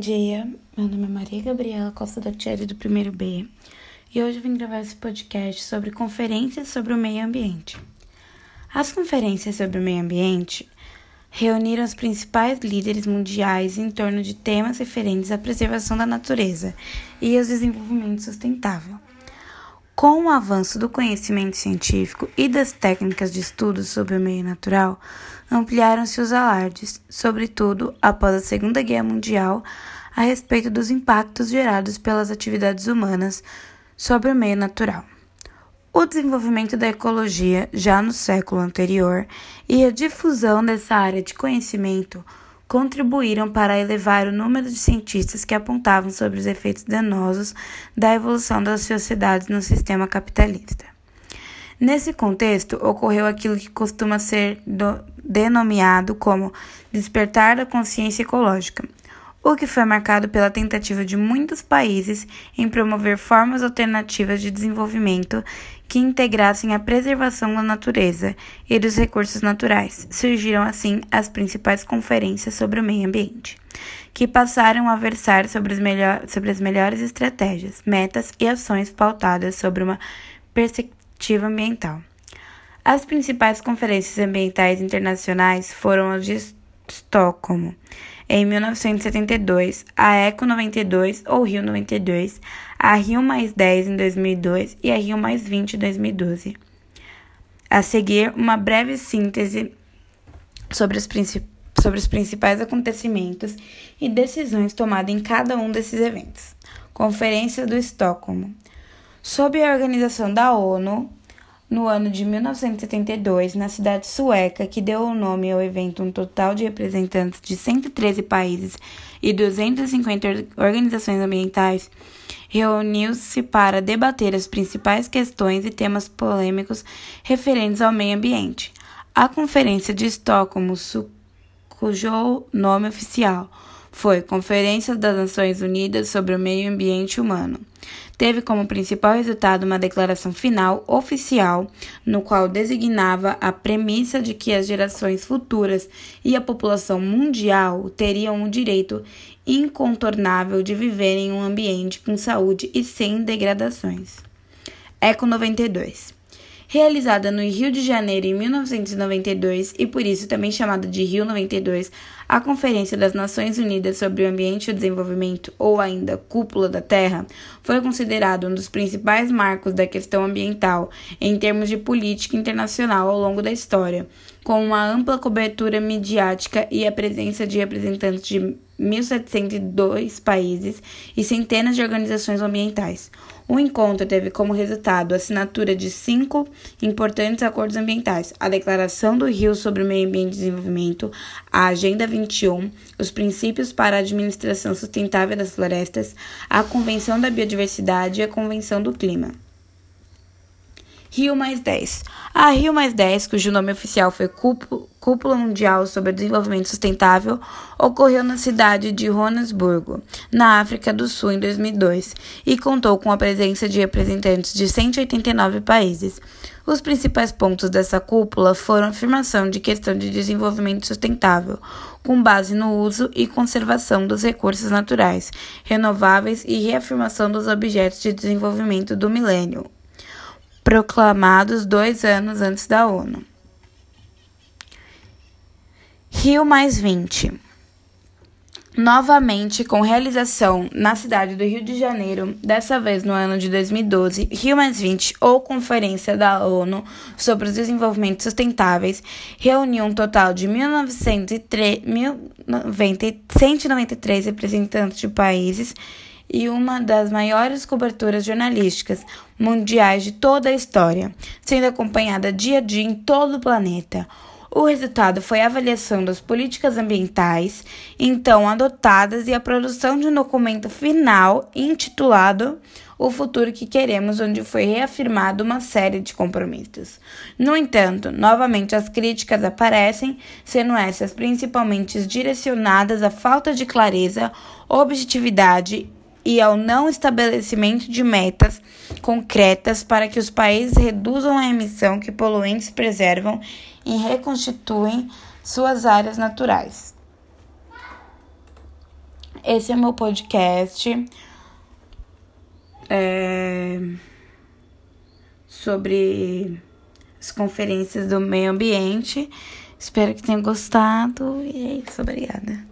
dia, meu nome é Maria Gabriela Costa Thierry do primeiro B e hoje vim gravar esse podcast sobre conferências sobre o meio ambiente. As conferências sobre o meio ambiente reuniram os principais líderes mundiais em torno de temas referentes à preservação da natureza e ao desenvolvimento sustentável. Com o avanço do conhecimento científico e das técnicas de estudo sobre o meio natural, ampliaram-se os alardes, sobretudo após a Segunda Guerra Mundial, a respeito dos impactos gerados pelas atividades humanas sobre o meio natural. O desenvolvimento da ecologia já no século anterior e a difusão dessa área de conhecimento contribuíram para elevar o número de cientistas que apontavam sobre os efeitos danosos da evolução das sociedades no sistema capitalista. Nesse contexto, ocorreu aquilo que costuma ser do, denominado como despertar da consciência ecológica, o que foi marcado pela tentativa de muitos países em promover formas alternativas de desenvolvimento que integrassem a preservação da natureza e dos recursos naturais. Surgiram assim as principais conferências sobre o meio ambiente, que passaram a versar sobre, sobre as melhores estratégias, metas e ações pautadas sobre uma perspectiva ambiental. As principais conferências ambientais internacionais foram as de Estocolmo, em 1972, a Eco 92 ou Rio 92, a Rio mais 10 em 2002 e a Rio mais 20 em 2012. A seguir, uma breve síntese sobre os, sobre os principais acontecimentos e decisões tomadas em cada um desses eventos. Conferência do Estocolmo. Sob a organização da ONU, no ano de 1972, na cidade sueca, que deu o nome ao evento, um total de representantes de 113 países e 250 organizações ambientais, reuniu-se para debater as principais questões e temas polêmicos referentes ao meio ambiente. A Conferência de Estocolmo, cujo nome oficial foi Conferência das Nações Unidas sobre o Meio Ambiente Humano. Teve como principal resultado uma declaração final oficial, no qual designava a premissa de que as gerações futuras e a população mundial teriam o direito incontornável de viver em um ambiente com saúde e sem degradações. Eco 92 realizada no Rio de Janeiro em 1992 e por isso também chamada de Rio 92, a Conferência das Nações Unidas sobre o Ambiente e o Desenvolvimento, ou ainda Cúpula da Terra, foi considerado um dos principais marcos da questão ambiental em termos de política internacional ao longo da história, com uma ampla cobertura midiática e a presença de representantes de 1.702 países e centenas de organizações ambientais. O encontro teve como resultado a assinatura de cinco importantes acordos ambientais: a Declaração do Rio sobre o Meio Ambiente e Desenvolvimento, a Agenda 21, os Princípios para a Administração Sustentável das Florestas, a Convenção da Biodiversidade e a Convenção do Clima. Rio Mais 10. A Rio Mais 10, cujo nome oficial foi Cúpula Mundial sobre Desenvolvimento Sustentável, ocorreu na cidade de Johannesburgo, na África do Sul, em 2002, e contou com a presença de representantes de 189 países. Os principais pontos dessa cúpula foram a afirmação de questão de desenvolvimento sustentável, com base no uso e conservação dos recursos naturais, renováveis e reafirmação dos objetos de desenvolvimento do milênio, proclamados dois anos antes da ONU. Rio mais 20. Novamente, com realização na cidade do Rio de Janeiro, dessa vez no ano de 2012, Rio Mais 20, ou Conferência da ONU sobre os Desenvolvimentos Sustentáveis, reuniu um total de 1903, 193 representantes de países e uma das maiores coberturas jornalísticas mundiais de toda a história, sendo acompanhada dia a dia em todo o planeta. O resultado foi a avaliação das políticas ambientais então adotadas e a produção de um documento final intitulado O Futuro que Queremos, onde foi reafirmada uma série de compromissos. No entanto, novamente as críticas aparecem, sendo essas principalmente direcionadas à falta de clareza, objetividade e ao não estabelecimento de metas concretas para que os países reduzam a emissão que poluentes preservam e reconstituem suas áreas naturais. Esse é meu podcast é, sobre as conferências do meio ambiente. Espero que tenham gostado e é isso, obrigada.